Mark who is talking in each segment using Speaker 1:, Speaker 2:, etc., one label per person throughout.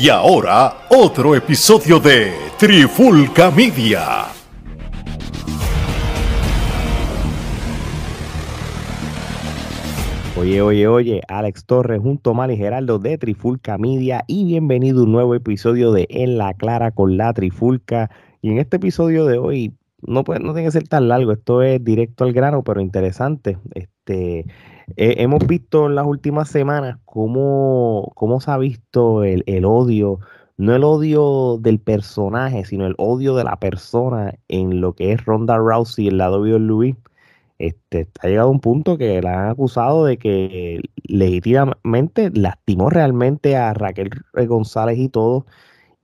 Speaker 1: Y ahora, otro episodio de Trifulca Media.
Speaker 2: Oye, oye, oye, Alex Torres junto a Mali Geraldo de Trifulca Media y bienvenido a un nuevo episodio de En la Clara con la Trifulca. Y en este episodio de hoy, no, puede, no tiene que ser tan largo, esto es directo al grano, pero interesante. Este, hemos visto en las últimas semanas cómo, cómo se ha visto el, el, odio, no el odio del personaje, sino el odio de la persona en lo que es Ronda Rousey, el lado de Luis. Este, ha llegado a un punto que la han acusado de que legítimamente lastimó realmente a Raquel González y todo,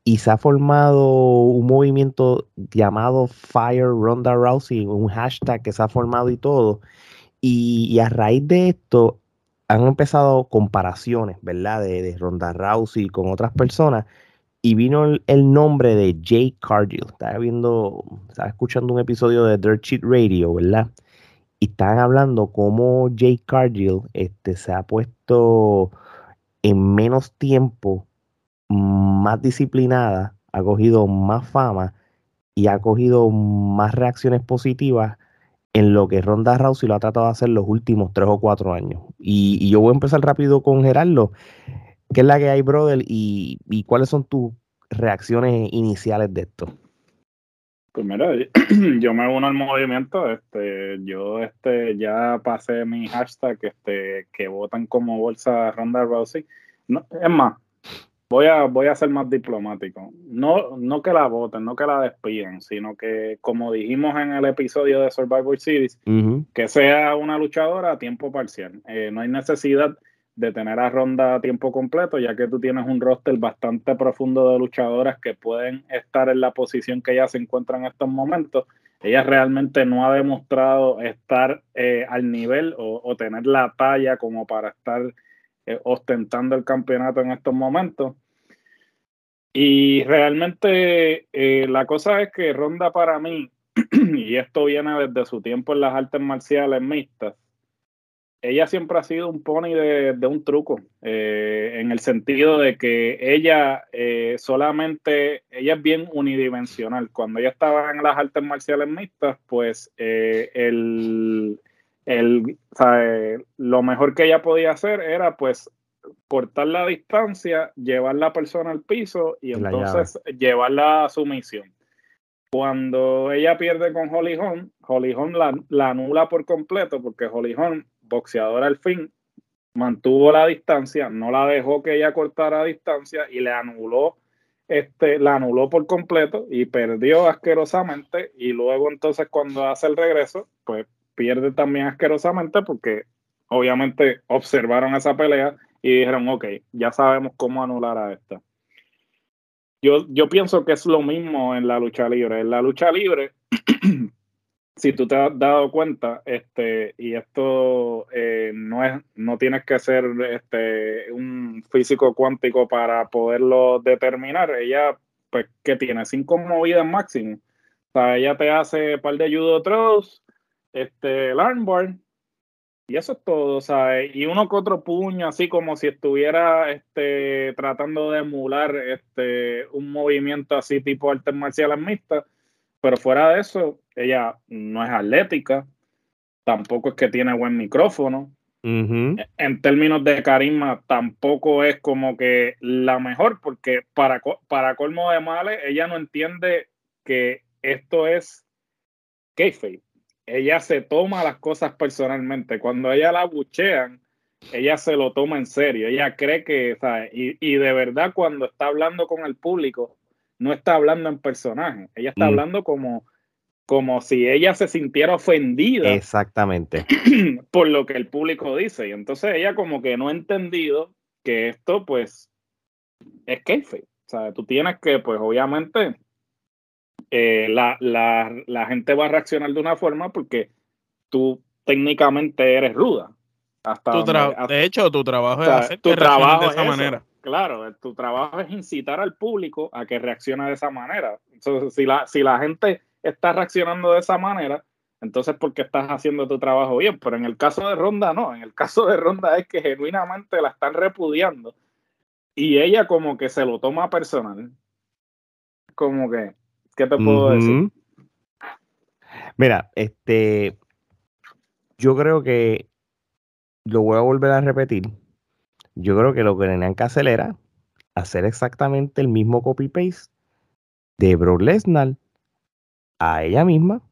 Speaker 2: y se ha formado un movimiento llamado Fire Ronda Rousey, un hashtag que se ha formado y todo, y, a raíz de esto han empezado comparaciones, ¿verdad? De, de Ronda Rousey con otras personas, y vino el, nombre de Jay Cargill. Estaba viendo, estaba escuchando un episodio de Dirt Cheat Radio, ¿verdad? y están hablando cómo Jay Cargill este, se ha puesto en menos tiempo más disciplinada, ha cogido más fama y ha cogido más reacciones positivas en lo que Ronda Rousey lo ha tratado de hacer los últimos tres o cuatro años. Y, yo voy a empezar rápido con Gerardo. ¿Qué es la que hay, brother? Y, cuáles son tus reacciones iniciales de esto?
Speaker 3: Pues mira, yo me uno al movimiento, este, yo este ya pasé mi hashtag este, que votan como bolsa Ronda Rousey. No, es más, voy a, voy a ser más diplomático. No, no que la voten, no que la despidan, sino que, como dijimos en el episodio de Survivor Series, que sea una luchadora a tiempo parcial. Eh, no hay necesidad de tener a Ronda a tiempo completo, ya que tú tienes un roster bastante profundo de luchadoras que pueden estar en la posición que ella se encuentra en estos momentos. Ella realmente no ha demostrado estar eh, al nivel o, tener la talla como para estar eh, ostentando el campeonato en estos momentos. Y realmente eh, la cosa es que Ronda para mí, y esto viene desde su tiempo en las artes marciales mixtas, ella siempre ha sido un pony de, un truco, eh, en el sentido de que ella solamente, ella es bien unidimensional. Cuando ella estaba en las artes marciales mixtas, pues el, lo mejor que ella podía hacer era pues cortar la distancia, llevar la persona al piso y entonces llevarla a su misión. Cuando ella pierde con Holly Holm, Holly Holm la, la anula por completo porque Holly Holm boxeador al fin mantuvo la distancia, no la dejó que ella cortara distancia y le anuló, este, la anuló por completo y perdió asquerosamente. Y luego entonces cuando hace el regreso, pues pierde también asquerosamente porque obviamente observaron esa pelea y dijeron, ok, ya sabemos cómo anular a esta. Yo, yo pienso que es lo mismo en la lucha libre. En la lucha libre, si tú te has dado cuenta, este, y esto eh, no es, no tienes que ser este, un físico cuántico para poderlo determinar. Ella, pues, que tiene cinco movidas máximo. O sea, ella te hace un par de judo throws, este, el armbar, y eso es todo, ¿sabes? Y uno que otro puño, así como si estuviera este, tratando de emular este, un movimiento así tipo artes marciales mixtas pero fuera de eso, ella no es atlética, tampoco es que tiene buen micrófono. En términos de carisma, tampoco es como que la mejor, porque para, para colmo de males, ella no entiende que esto es kayfabe. Ella se toma las cosas personalmente. Cuando ella la buchean, ella se lo toma en serio. Ella cree que, ¿sabes? Y, y de verdad, cuando está hablando con el público, no está hablando en personaje, ella está mm. hablando como, como si ella se sintiera ofendida.
Speaker 2: Exactamente.
Speaker 3: Por lo que el público dice. Y entonces ella como que no ha entendido que esto pues es kayfabe. O sea, tú tienes que pues obviamente eh, la, la, gente va a reaccionar de una forma porque tú técnicamente eres ruda.
Speaker 4: Hasta de hecho, tu trabajo es hacer tu trabajo de esa manera.
Speaker 3: Claro, tu trabajo es incitar al público a que reaccione de esa manera. Entonces, si la, si la gente está reaccionando de esa manera, entonces porque estás haciendo tu trabajo bien. Pero en el caso de Ronda, no. En el caso de Ronda es que genuinamente la están repudiando. y ella como que se lo toma personal. Como que, ¿qué te puedo decir?
Speaker 2: Mira, este, yo creo que lo voy a volver a repetir. Yo creo que lo que tenían que hacer era hacer exactamente el mismo copy-paste de Brock Lesnar a ella misma,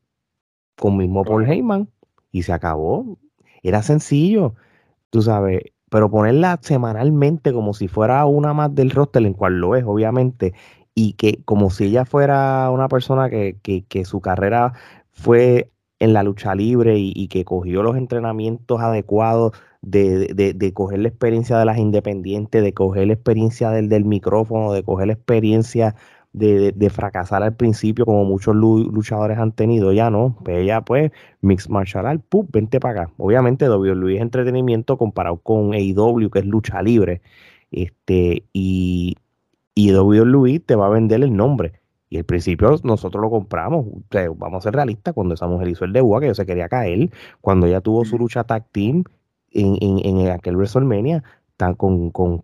Speaker 2: con mismo Paul Heyman, y se acabó. Era sencillo, tú sabes, pero ponerla semanalmente como si fuera una más del roster, en cual lo es, obviamente, y que como si ella fuera una persona que, que, que su carrera fue en la lucha libre y, que cogió los entrenamientos adecuados de, de, coger la experiencia de las independientes, de coger la experiencia del, del micrófono, de coger la experiencia de, de, fracasar al principio, como muchos luchadores han tenido. Ya no, pues ella, pues, Mix Martial Art, ¡pum! vente para acá. Obviamente, WWE es entretenimiento comparado con AEW, que es lucha libre. Este, y, y WWE te va a vender el nombre. Y al principio nosotros lo compramos. vamos a ser realistas, cuando esa mujer hizo el debut, que yo se quería caer, cuando ella tuvo su lucha tag team en, en, en aquel WrestleMania, tan, con, con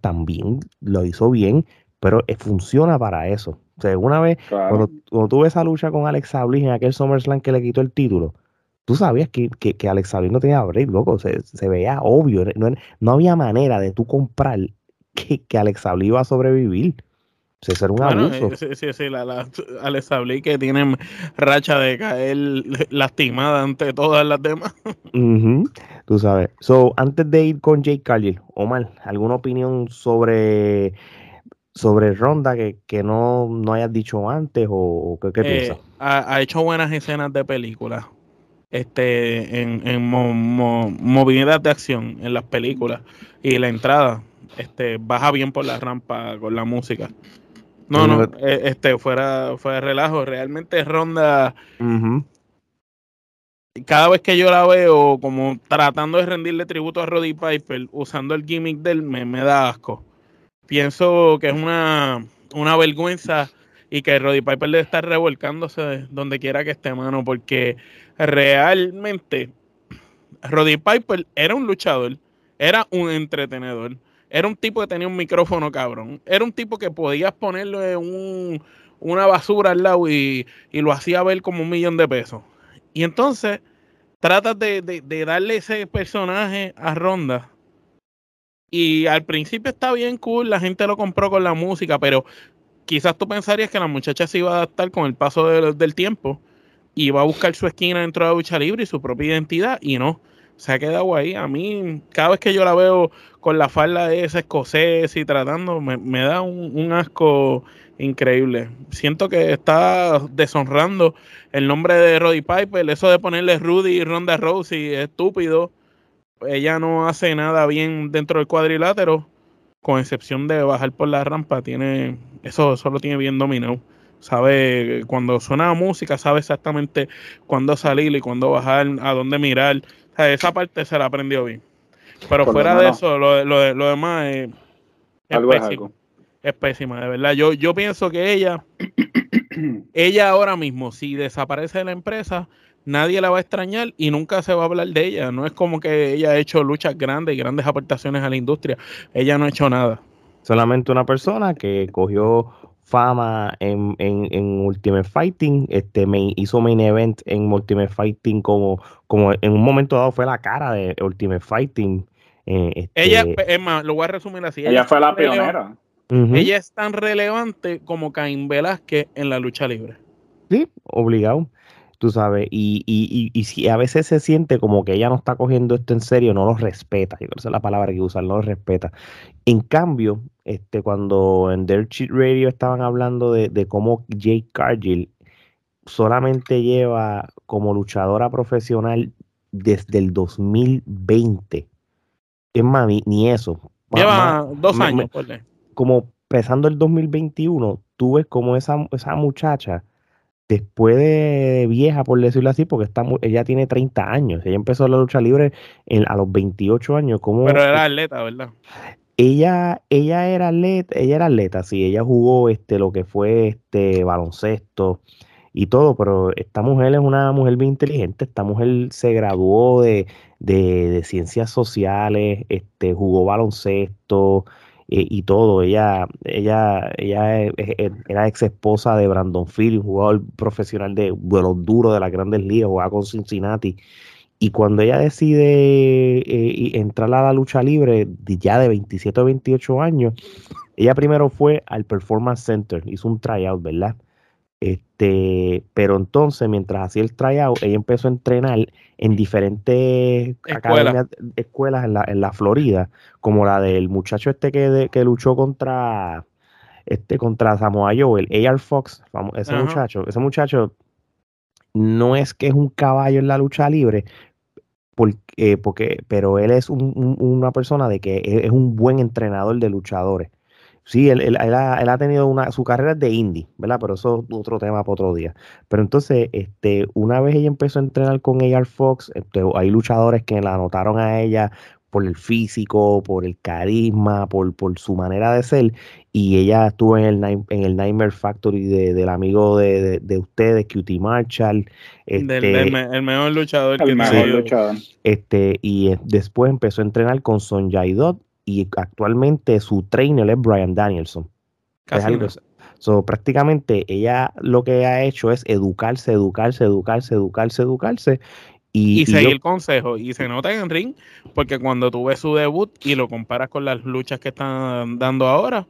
Speaker 2: también lo hizo bien, pero eh, funciona para eso. O sea, una vez, cuando, cuando, tuve esa lucha con Alex Sablis en aquel SummerSlam que le quitó el título, tú sabías que, que, Alex Sablis no tenía break, loco, se, se veía obvio, no, no, había manera de tú comprar que, que Alex Sablis iba a sobrevivir. Se ser un abuso.
Speaker 4: Sí, sí, sí, la, la Alex que tiene racha de caer lastimada ante todas las demás.
Speaker 2: Tú sabes. So, antes de ir con Jake Cargill, Omar, ¿alguna opinión sobre sobre Ronda que, que no, no hayas dicho antes o, qué, qué eh, piensas?
Speaker 4: Ha, hecho buenas escenas de películas este en, en movilidad de acción en las películas y la entrada este baja bien por la rampa con la música no, no, eh, este, fuera, fuera de relajo. Realmente Ronda. Cada vez que yo la veo, como tratando de rendirle tributo a Roddy Piper, usando el gimmick de él, me, da asco. Pienso que es una, una vergüenza y que Roddy Piper debe estar revolcándose donde quiera que esté, mano, porque realmente Roddy Piper era un luchador, era un entretenedor era un tipo que tenía un micrófono cabrón. Era un tipo que podías ponerle un, una basura al lado y, lo hacía ver como un millón de pesos. Y entonces tratas de, de, darle ese personaje a Ronda. Y al principio está bien cool, la gente lo compró con la música, pero quizás tú pensarías que la muchacha se iba a adaptar con el paso del tiempo y va a buscar su esquina dentro de la lucha libre y su propia identidad, y no se ha quedado ahí. A mí, cada vez que yo la veo con la falda de ese escocés y tratando, me, da un, asco increíble. Siento que está deshonrando el nombre de Roddy Piper. Eso de ponerle Rudy y Ronda Rousey es estúpido. Ella no hace nada bien dentro del cuadrilátero, con excepción de bajar por la rampa. Tiene eso, eso lo tiene bien dominado sabe cuando suena música, sabe exactamente cuándo salir y cuándo bajar, a dónde mirar, esa parte se la aprendió bien. Pero fuera de eso, lo, lo, lo demás es, es pésimo. Es, pésima, de verdad. Yo, yo pienso que ella, ella ahora mismo, si desaparece de la empresa, nadie la va a extrañar y nunca se va a hablar de ella. No es como que ella ha hecho luchas grandes y grandes aportaciones a la industria. Ella no ha hecho nada.
Speaker 2: Solamente una persona que cogió fama en, en, en, Ultimate Fighting, este me hizo main event en Ultimate Fighting como, como en un momento dado fue la cara de Ultimate Fighting.
Speaker 4: Eh, este ella, es más, lo voy a resumir así.
Speaker 3: Ella, fue la pionera.
Speaker 4: Ella es tan relevante como Caín Velázquez en la lucha libre.
Speaker 2: Sí, obligado tú sabes, y, y, y, si a veces se siente como que ella no está cogiendo esto en serio, no lo respeta, yo creo que esa es la palabra que usan, no lo respeta. En cambio, este, cuando en Dirt Cheat Radio estaban hablando de, de cómo Jake Cargill solamente lleva como luchadora profesional desde el 2020. Es más, ni, eso.
Speaker 4: Lleva dos años.
Speaker 2: como empezando el 2021, tú ves como esa, esa muchacha después de vieja, por decirlo así, porque está, ella tiene 30 años. Ella empezó la lucha libre a los 28 años. Como,
Speaker 4: Pero era atleta, ¿verdad?
Speaker 2: Ella, ella era atleta, ella era atleta, sí, ella jugó este, lo que fue este baloncesto y todo, pero esta mujer es una mujer bien inteligente, esta mujer se graduó de, de, ciencias sociales, este, jugó baloncesto, y todo. Ella, ella, ella era ex esposa de Brandon Phillips, jugador profesional de, de los duros de las grandes ligas, jugaba con Cincinnati. Y cuando ella decide eh, entrar a la lucha libre, ya de 27 o 28 años, ella primero fue al Performance Center, hizo un tryout, ¿verdad? Este, pero entonces, mientras hacía el tryout, ella empezó a entrenar en diferentes escuelas en la, en la Florida, como la del muchacho este que, que luchó contra este contra Samoa Joe, el AR Fox, ese muchacho, ese muchacho no es que es un caballo en la lucha libre, porque, porque pero él es una persona de que es un buen entrenador de luchadores. Sí, él, él, ha, tenido una, su carrera de indie, ¿verdad? Pero eso es otro tema para otro día. Pero entonces, este, una vez ella empezó a entrenar con AR Fox, este, hay luchadores que la anotaron a ella por el físico, por el carisma, por, por su manera de ser. Y ella estuvo en el, en el Nightmare Factory del amigo de, ustedes, Cutie Marshall.
Speaker 4: Este, el, mejor luchador
Speaker 3: el mejor luchador.
Speaker 2: Este, y después empezó a entrenar con Son Dot y actualmente su trainer es Brian Danielson. Casi prácticamente ella lo que ha hecho es educarse, educarse, educarse, educarse, educarse
Speaker 4: y, seguir el consejo. Y se nota en ring, porque cuando tú ves su debut y lo comparas con las luchas que están dando ahora,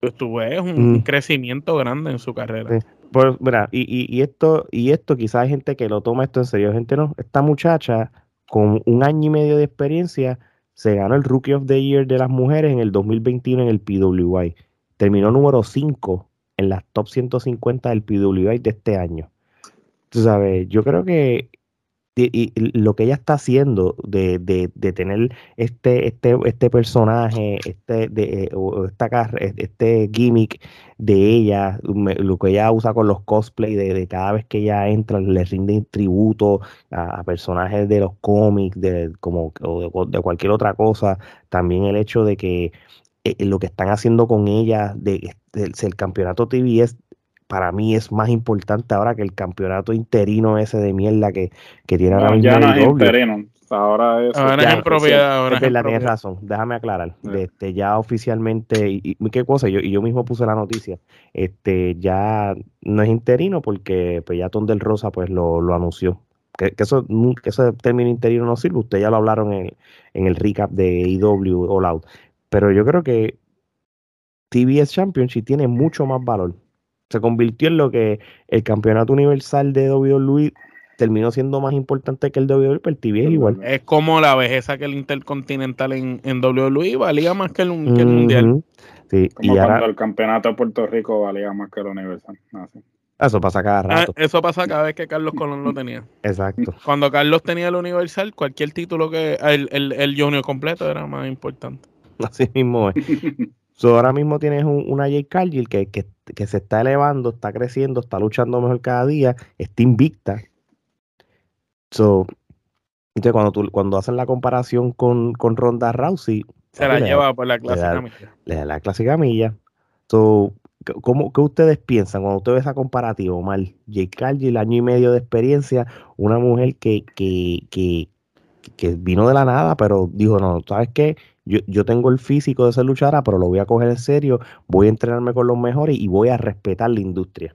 Speaker 4: pues tú ves un mm. crecimiento grande en su carrera.
Speaker 2: Pues, mira, y, esto, y esto quizás hay gente que lo toma esto en serio. Gente no, esta muchacha con un año y medio de experiencia se ganó el Rookie of the Year de las mujeres en el 2021 en el PWI. Terminó número 5 en las top 150 del PWI de este año. Tú sabes, yo creo que y, lo que ella está haciendo de, de, de, tener este, este, este personaje, este, de, esta, este gimmick de ella, lo que ella usa con los cosplay, de, cada vez que ella entra, le rinde tributo a, personajes de los cómics, de, como, o de, cualquier otra cosa. También el hecho de que eh, lo que están haciendo con ella, de, el campeonato TBS para mí es más importante ahora que el campeonato interino ese de mierda que, que tiene ahora
Speaker 3: mismo. Ya no es interino. Ahora es,
Speaker 4: ahora en propiedad. Ahora
Speaker 2: es tienes razón. Déjame aclarar. Este, ya oficialmente, y, qué cosa, yo, y yo mismo puse la noticia, este, ya no es interino porque pues ya Ton del Rosa pues lo, lo anunció. Que, eso, que ese término interino no sirve, ustedes ya lo hablaron en, en el recap de IW All Out. Pero yo creo que TBS Championship tiene mucho más valor se convirtió en lo que el campeonato universal de WWE terminó siendo más importante que el WWE, pero el TV es igual.
Speaker 4: Es como la vejeza que el Intercontinental en, en WWE valía más que el, Mundial.
Speaker 3: Sí, como y cuando el campeonato de Puerto Rico valía más que el Universal. Ah,
Speaker 2: eso pasa cada ah, rato.
Speaker 4: eso pasa cada vez que Carlos Colón lo tenía.
Speaker 2: Exacto.
Speaker 4: Cuando Carlos tenía el Universal, cualquier título que el, el, el Junior completo era más importante.
Speaker 2: Así mismo es. ahora mismo tienes una Jake Cargill que, que, se está elevando, está creciendo, está luchando mejor cada día, está invicta. So, entonces cuando tú, cuando hacen la comparación con, con Ronda Rousey,
Speaker 4: se la lleva por la clásica
Speaker 2: milla. Le da la clásica milla. So, ¿cómo, ¿Qué ustedes piensan cuando usted ve esa comparativa, mal Jake Cargill, año y medio de experiencia, una mujer que, que, que, que vino de la nada, pero dijo, no, ¿sabes qué? Yo, yo tengo el físico de ser luchadora, pero lo voy a coger en serio, voy a entrenarme con los mejores y voy a respetar la industria.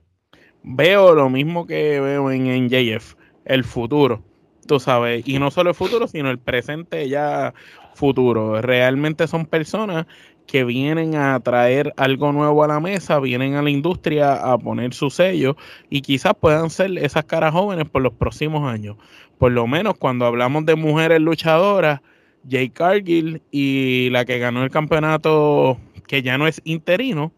Speaker 4: Veo lo mismo que veo en NJF, el futuro, tú sabes, y no solo el futuro, sino el presente ya futuro. Realmente son personas que vienen a traer algo nuevo a la mesa, vienen a la industria a poner su sello y quizás puedan ser esas caras jóvenes por los próximos años. Por lo menos cuando hablamos de mujeres luchadoras, Jay Cargill y la que ganó el campeonato, que ya no es interino,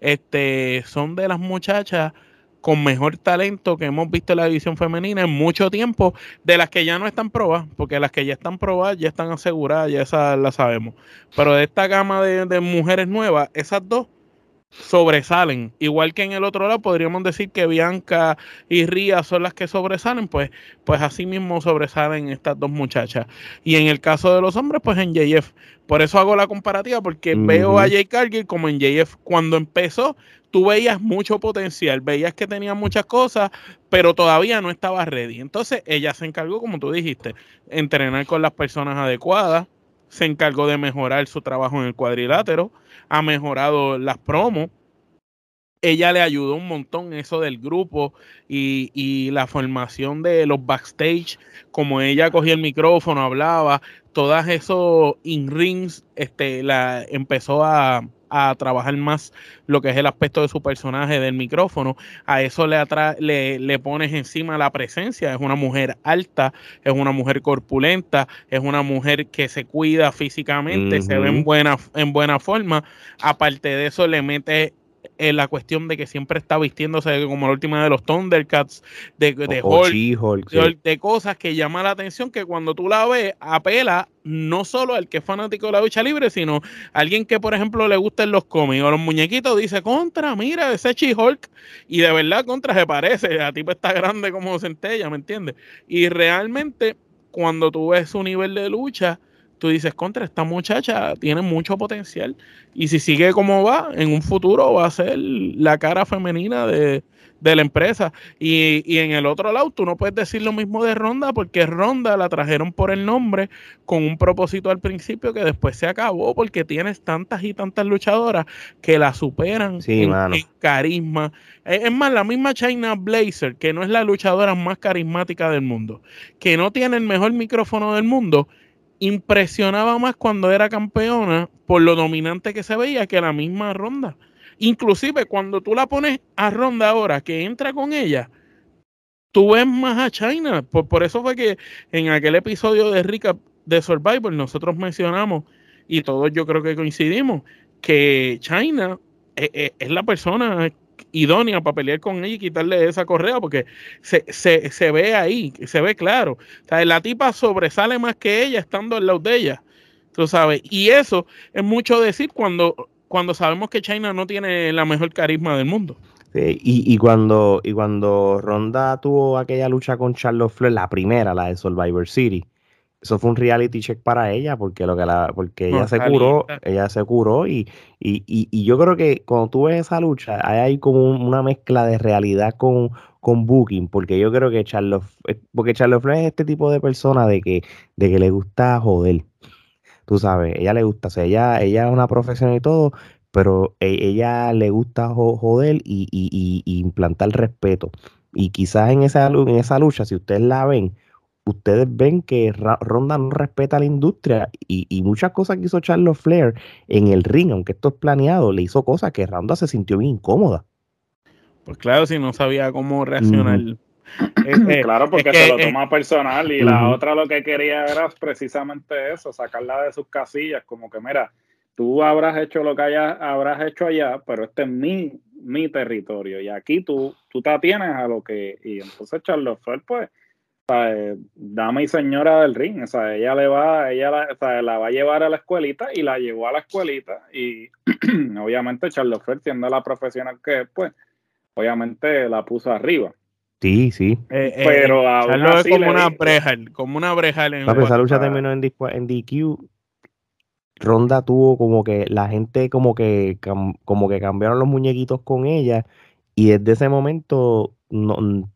Speaker 4: este, son de las muchachas con mejor talento que hemos visto en la división femenina en mucho tiempo, de las que ya no están probadas, porque las que ya están probadas ya están aseguradas, ya esas las sabemos. Pero de esta gama de, de mujeres nuevas, esas dos sobresalen. Igual que en el otro lado podríamos decir que Bianca y Ría son las que sobresalen, pues, pues así mismo sobresalen estas dos muchachas. Y en el caso de los hombres, pues en JF. Por eso hago la comparativa, porque veo a Jay Cargill como en JF. Cuando empezó, tú veías mucho potencial, veías que tenía muchas cosas, pero todavía no estaba ready. Entonces ella se encargó, como tú dijiste, entrenar con las personas adecuadas, se encargó de mejorar su trabajo en el cuadrilátero, ha mejorado las promos. Ella le ayudó un montón eso del grupo y, y, la formación de los backstage, como ella cogía el micrófono, hablaba, todas esos in-rings, este, la empezó a, a trabajar más lo que es el aspecto de su personaje del micrófono. A eso le, le, le, pones encima la presencia. Es una mujer alta, es una mujer corpulenta, es una mujer que se cuida físicamente, se ve en buena, en buena forma. Aparte de eso, le metes en la cuestión de que siempre está vistiéndose como la última de los Thundercats, de, de, Hulk, de, cosas que llaman la atención, que cuando tú la ves, apela no solo al que es fanático de la lucha libre, sino a alguien que, por ejemplo, le gusten los cómics o los muñequitos, dice, contra, mira, ese She-Hulk, y de verdad, contra se parece, a tipo está grande como centella, ¿me entiendes? Y realmente, cuando tú ves su nivel de lucha, tú dices, contra, esta muchacha tiene mucho potencial y si sigue como va, en un futuro va a ser la cara femenina de, la empresa. Y, y, en el otro lado, tú no puedes decir lo mismo de Ronda porque Ronda la trajeron por el nombre con un propósito al principio que después se acabó porque tienes tantas y tantas luchadoras que la superan en, carisma. Es más, la misma China Blazer, que no es la luchadora más carismática del mundo, que no tiene el mejor micrófono del mundo, impresionaba más cuando era campeona por lo dominante que se veía que la misma ronda. Inclusive cuando tú la pones a ronda ahora, que entra con ella, tú ves más a China. Por, por eso fue que en aquel episodio de Rica de Survivor nosotros mencionamos, y todos yo creo que coincidimos, que China es, es, es la persona idónea para pelear con ella y quitarle esa correa, porque se, se, se ve ahí, se ve claro. O sea, la tipa sobresale más que ella estando al lado de ella. Tú sabes, y eso es mucho decir cuando, cuando sabemos que China no tiene la mejor carisma del mundo.
Speaker 2: y, y, cuando, y cuando Ronda tuvo aquella lucha con Charlotte Flair, la primera, la de Survivor City, eso fue un reality check para ella porque lo que la porque ella se curó ella se curó y, y, y, yo creo que cuando tú ves esa lucha hay, hay como una mezcla de realidad con, con Booking porque yo creo que Charlotte eh, porque Flair es este tipo de persona de que de que le gusta joder tú sabes ella le gusta o sea ella ella es una profesional y todo pero e, ella le gusta joder y, y, y implantar respeto. Y quizás en esa en esa lucha si ustedes la ven ustedes ven que Ronda no respeta a la industria y, muchas cosas que hizo Charles Flair en el ring, aunque esto es planeado, le hizo cosas que Ronda se sintió bien incómoda.
Speaker 4: Pues claro, si no sabía cómo reaccionar.
Speaker 3: claro, porque se lo toma personal y la otra lo que quería era precisamente eso, sacarla de sus casillas, como que mira, tú habrás hecho lo que haya, habrás hecho allá, pero este es mi, mi territorio y aquí tú, tú te atienes a lo que... Y entonces Charles Flair pues dama y señora del ring, o sea, ella le va, ella la, la va a llevar a la escuelita y la llevó a la escuelita y obviamente Charles Flair, siendo la profesional que es, pues, obviamente la puso arriba.
Speaker 2: Sí, sí.
Speaker 4: Eh, eh, pero es como una breja, como una breja.
Speaker 2: En esa lucha terminó en, en DQ. Ronda tuvo como que la gente como que como que cambiaron los muñequitos con ella y desde ese momento no,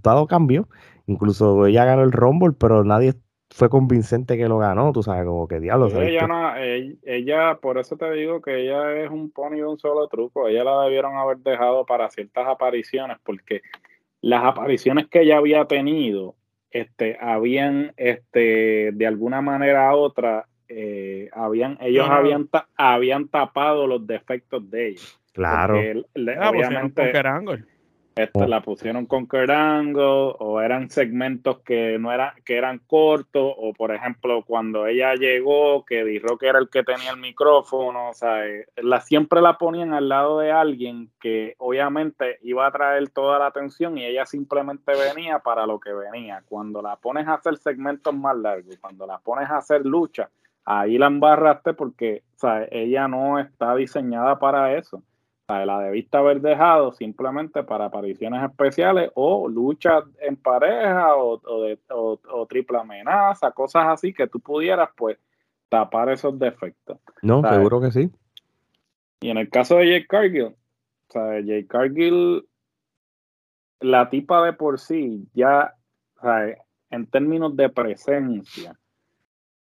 Speaker 2: todo cambió Incluso ella ganó el Rumble, pero nadie fue convincente que lo ganó, tú sabes, como que diablo.
Speaker 3: Ella, no, ella, por eso te digo que ella es un pony de un solo truco. Ella la debieron haber dejado para ciertas apariciones, porque las apariciones que ella había tenido, este, habían, este, de alguna manera u otra, eh, habían, ellos habían, habían tapado los defectos de ella.
Speaker 2: Claro.
Speaker 4: Ah, pues, obviamente,
Speaker 3: este, la pusieron con Kerango o eran segmentos que no eran que eran cortos o por ejemplo cuando ella llegó que dijo que era el que tenía el micrófono o sea eh, la siempre la ponían al lado de alguien que obviamente iba a traer toda la atención y ella simplemente venía para lo que venía. Cuando la pones a hacer segmentos más largos cuando la pones a hacer lucha ahí la embarraste porque o sea, ella no está diseñada para eso la debiste haber dejado simplemente para apariciones especiales o luchas en pareja o, o, triple amenaza, cosas así que tú pudieras pues tapar esos defectos.
Speaker 2: No, seguro que sí.
Speaker 3: Y en el caso de Jake Cargill, o Jake Cargill, la tipa de por sí, ya, en términos de presencia,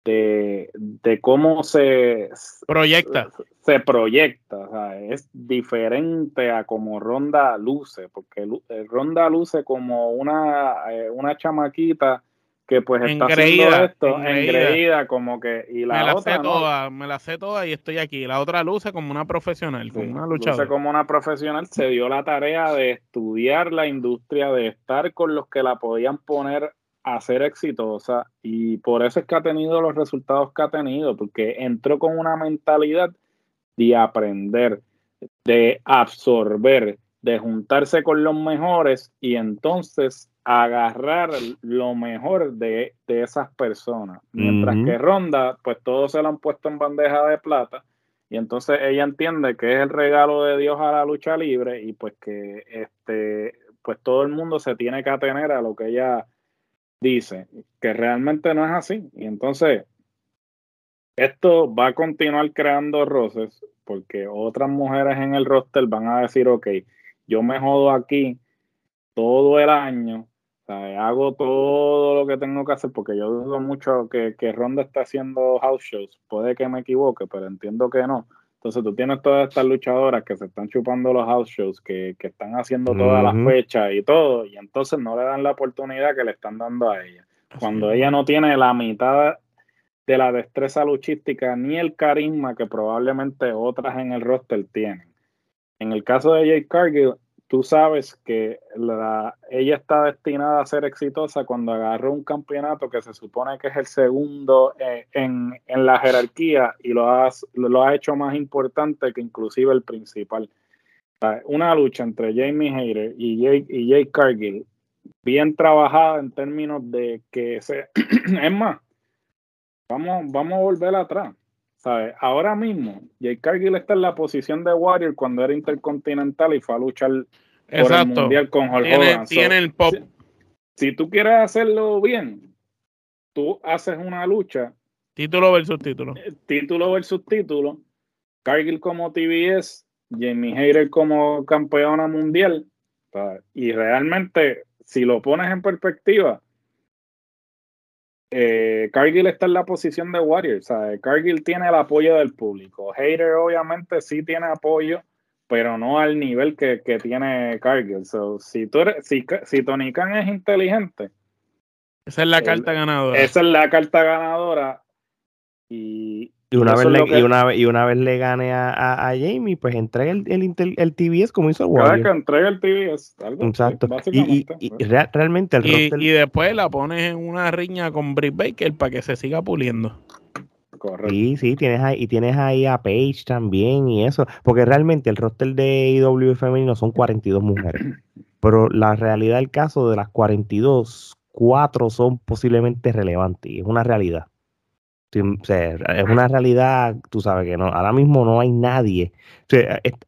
Speaker 3: de, de cómo se
Speaker 4: proyecta.
Speaker 3: Se, proyecta, es diferente a como Ronda luce, porque Ronda luce como una, eh, una chamaquita que pues está haciendo esto engreída. como que y la
Speaker 4: me la
Speaker 3: otra
Speaker 4: sé toda, me la sé toda y estoy aquí la otra luce como una profesional como una luchadora
Speaker 3: luce como una profesional se dio la tarea de estudiar la industria de estar con los que la podían poner a ser exitosa y por eso es que ha tenido los resultados que ha tenido porque entró con una mentalidad de aprender de absorber de juntarse con los mejores y entonces agarrar lo mejor de, esas personas. Mientras que Ronda, pues todos se lo han puesto en bandeja de plata y entonces ella entiende que es el regalo de Dios a la lucha libre y pues que este pues todo el mundo se tiene que atener a lo que ella dice, que realmente no es así. Y entonces esto va a continuar creando roces porque otras mujeres en el roster van a decir, ok, yo me jodo aquí todo el año hago todo lo que tengo que hacer porque yo dudo mucho que, que Ronda está haciendo house shows. Puede que me equivoque, pero entiendo que no. Entonces tú tienes todas estas luchadoras que se están chupando los house shows, que, están haciendo todas las fechas y todo, y entonces no le dan la oportunidad que le están dando a ella. Cuando ella no tiene la mitad de la destreza luchística ni el carisma que probablemente otras en el roster tienen. En el caso de Jake Cargill, tú sabes que la, ella está destinada a ser exitosa cuando agarró un campeonato que se supone que es el segundo eh, en, la jerarquía y lo, lo ha hecho más importante que inclusive el principal. Una lucha entre Jamie Hayter y Jake, y Jake Cargill, bien trabajada en términos de que se... es más, vamos, vamos a volver atrás. Ahora mismo, Jake Cargill está en la posición de Warrior cuando era intercontinental y fue a luchar por el mundial con Hulk
Speaker 4: Hogan. Tiene el pop.
Speaker 3: Si, tú quieres hacerlo bien, tú haces una lucha.
Speaker 4: Título versus título.
Speaker 3: Eh, título versus título. Cargill como TBS, Jamie Hayter como campeona mundial. Y realmente, si lo pones en perspectiva, eh, Cargill está en la posición de Warrior, Cargill tiene el apoyo del público. Hater obviamente sí tiene apoyo, pero no al nivel que, tiene Cargill. si, tú si, si Tony Khan es inteligente,
Speaker 4: esa es la carta ganadora.
Speaker 3: Esa es la carta ganadora. Y,
Speaker 2: y una, vez le, y, una, y una vez le gane a, a, Jamie, pues entrega el, el, el, TBS como hizo
Speaker 3: Warrior. que entrega el TBS.
Speaker 2: Exacto. y, y, realmente el
Speaker 4: y, y después la pones en una riña con Britt Baker para que se siga puliendo.
Speaker 2: Correcto. Sí, sí, tienes ahí, y tienes ahí a Paige también y eso. Porque realmente el roster de IW femenino son 42 mujeres. Pero la realidad del caso de las 42, cuatro son posiblemente relevantes. Y es una realidad es una realidad, tú sabes que no, ahora mismo no hay nadie.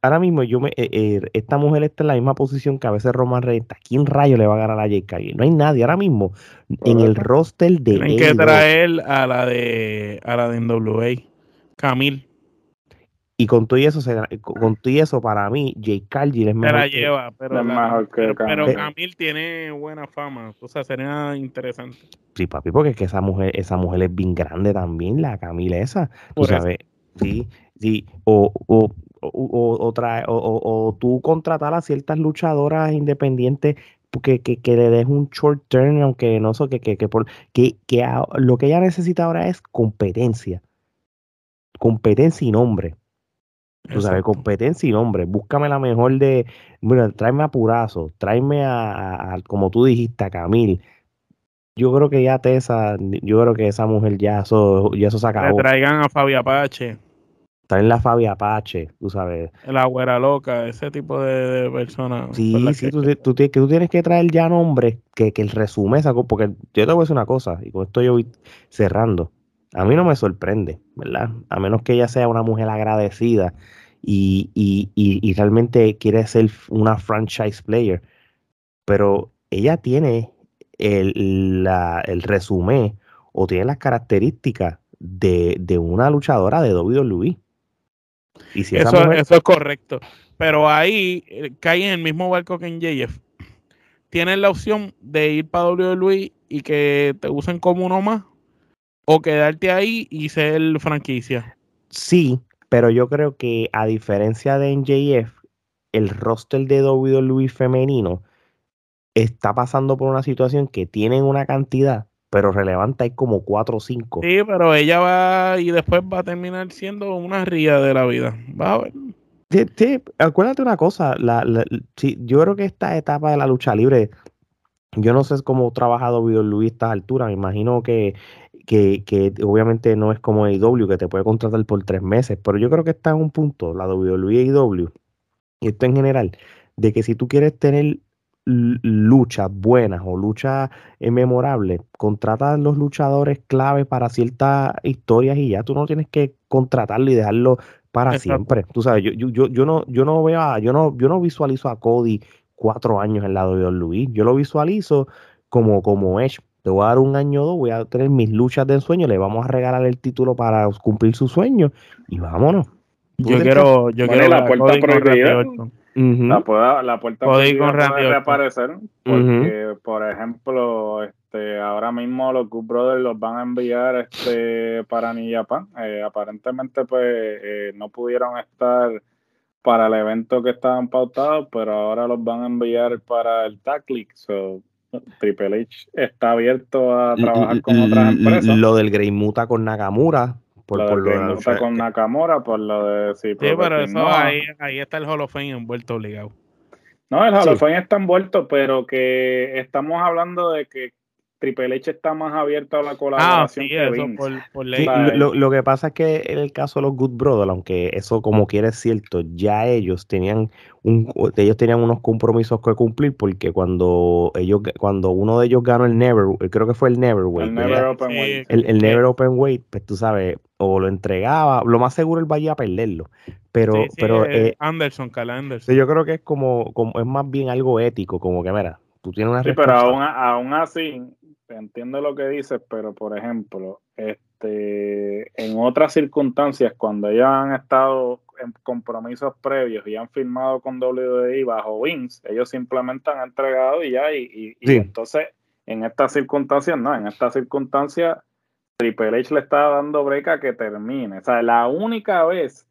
Speaker 2: ahora mismo yo me, eh, eh, esta mujer está en la misma posición que a veces Roman Reigns. ¿Quién rayo le va a ganar a Jake No hay nadie ahora mismo en el roster de.
Speaker 4: Tienen que traer a la de a la de NWA, Camille.
Speaker 2: Y con todo eso, con todo eso para mí, Jake Cargill es mejor.
Speaker 4: la lleva, pero, Camille tiene buena fama. O sea, sería interesante.
Speaker 2: Sí, papi, porque es que esa mujer, esa mujer es bien grande también, la Camille esa. Tú sabes, sí, sí. O, o, o, o, tú contratar a ciertas luchadoras independientes que, que, que, le des un short term, aunque no sé, que, que, que, por, que, que lo que ella necesita ahora es competencia. Competencia y nombre. Tú sabes, competencia y nombre. Búscame la mejor de. Bueno, tráeme a Purazo, tráeme a, como tú dijiste, a Camil. Yo creo que ya Tessa, yo creo que esa mujer ya eso, ya eso se acabó.
Speaker 4: Traigan a Fabi Apache.
Speaker 2: Traen la Fabi Apache, tú sabes.
Speaker 4: La güera loca, ese tipo de, personas.
Speaker 2: Sí, sí, tú, tú, tú, tienes que traer ya nombres que, que el resumen porque yo te voy a decir una cosa, y con esto yo voy cerrando a mí no me sorprende, ¿verdad? A menos que ella sea una mujer agradecida y, y, y, realmente quiere ser una franchise player. Pero ella tiene el, la, el resumen o tiene las características de, de una luchadora de WWE.
Speaker 4: Y si eso, eso es correcto. Pero ahí eh, cae en el mismo barco que en JF. Tienes la opción de ir para WWE y que te usen como uno más o quedarte ahí y ser franquicia.
Speaker 2: Sí, pero yo creo que a diferencia de NJF, el roster de WWE femenino está pasando por una situación que tienen una cantidad, pero relevante hay como 4 o 5.
Speaker 4: Sí, pero ella va y después va a terminar siendo una ría de la vida. Va a ver.
Speaker 2: Sí, acuérdate una cosa, la, yo creo que esta etapa de la lucha libre, yo no sé cómo ha trabajado WWE a esta altura, me imagino que, que, que obviamente no es como AEW que te puede contratar por tres meses, pero yo creo que está en un punto, la WWE y AEW, y esto en general, de que si tú quieres tener luchas buenas o luchas eh, memorables, contrata a los luchadores clave para ciertas historias y ya tú no tienes que contratarlo y dejarlo para siempre. Tú sabes, yo, yo, yo, no, yo no veo a, yo no, yo no visualizo a Cody cuatro años en la WWE. Yo lo visualizo como, como Edge. Te voy a dar un año o dos, voy a tener mis luchas de ensueño, le vamos a regalar el título para cumplir su sueño y vámonos.
Speaker 4: Yo quiero, yo quiero
Speaker 3: la puerta prohibida. La, puerta, la puerta puede reaparecer porque, por ejemplo, este, ahora mismo los Good Brothers los van a enviar este, para New Japan. Eh, aparentemente, pues, eh, no pudieron estar para el evento que estaban pautados, pero ahora los van a enviar para el TACLIC. So, Triple H está abierto a trabajar con otras empresas.
Speaker 2: Lo del Grey Muta con Nakamura
Speaker 3: por, lo de con Nakamura, por lo de...
Speaker 4: Sí, pero eso ahí, ahí, está el Hall of Fame envuelto obligado.
Speaker 3: No, el Hall of Fame está envuelto, pero que estamos hablando de que Triple H está más abierto a la colaboración.
Speaker 2: Ah, lo, que pasa es que en el caso de los Good Brothers, aunque eso como quiere es cierto, ya ellos tenían un, ellos tenían unos compromisos que cumplir porque cuando ellos cuando uno de ellos ganó el Never, creo que fue el Never Weight,
Speaker 3: el Never Open Weight,
Speaker 2: el, Never Open Weight, pues tú sabes, o lo entregaba, lo más seguro él vaya a perderlo. Pero, pero
Speaker 4: eh, Anderson, Cal Anderson.
Speaker 2: Yo creo que es como, como es más bien algo ético, como que mira, tú tienes una
Speaker 3: sí, pero aún, aún así entiendo lo que dices, pero por ejemplo, este, en otras circunstancias, cuando ellos han estado en compromisos previos y han firmado con WWE bajo Wings, ellos simplemente han entregado y ya, y, entonces en estas circunstancias, no, en estas circunstancias Triple H le está dando breca que termine. O sea, la única vez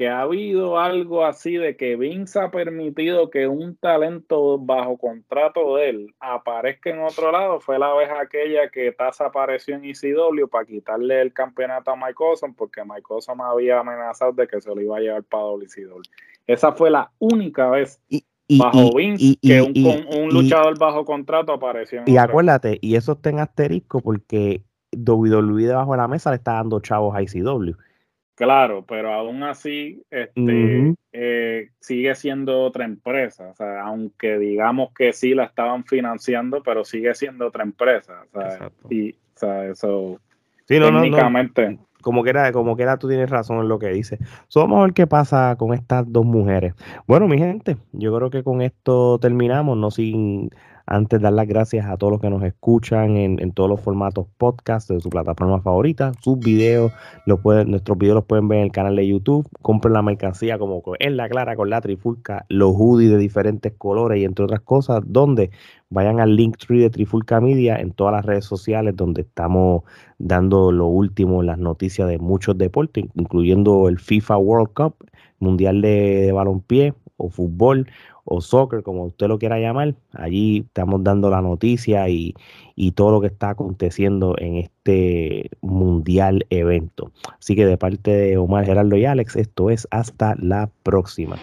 Speaker 3: que ha habido algo así de que Vince ha permitido que un talento bajo contrato de él aparezca en otro lado fue la vez aquella que Taz apareció en ECW para quitarle el campeonato a Mike Awesome porque Mike Awesome había amenazado de que se lo iba a llevar para WCW. Esa fue la única vez bajo Vince que un, luchador bajo contrato apareció.
Speaker 2: y acuérdate, y eso está en asterisco porque WWE debajo de la mesa le está dando chavos a ECW.
Speaker 3: Claro, pero aún así este, eh, sigue siendo otra empresa. O sea, aunque digamos que sí la estaban financiando, pero sigue siendo otra empresa. O sea, y, o sea, eso
Speaker 2: sí, técnicamente. Como que era, como que era, tú tienes razón en lo que dices. vamos a ver qué pasa con estas dos mujeres. Bueno, mi gente, yo creo que con esto terminamos, no sin antes, dar las gracias a todos los que nos escuchan en, todos los formatos podcast de su plataforma favorita. Sus videos, nuestros videos los pueden ver en el canal de YouTube. Compren la mercancía como en la clara con la trifulca, los hoodies de diferentes colores y entre otras cosas, donde vayan al link tree de Trifulca Media en todas las redes sociales donde estamos dando lo último en las noticias de muchos deportes, incluyendo el FIFA World Cup, Mundial de, de o fútbol o soccer, como usted lo quiera llamar. Allí estamos dando la noticia y, y todo lo que está aconteciendo en este mundial evento. Así que de parte de Omar Gerardo y Alex, esto es hasta la próxima.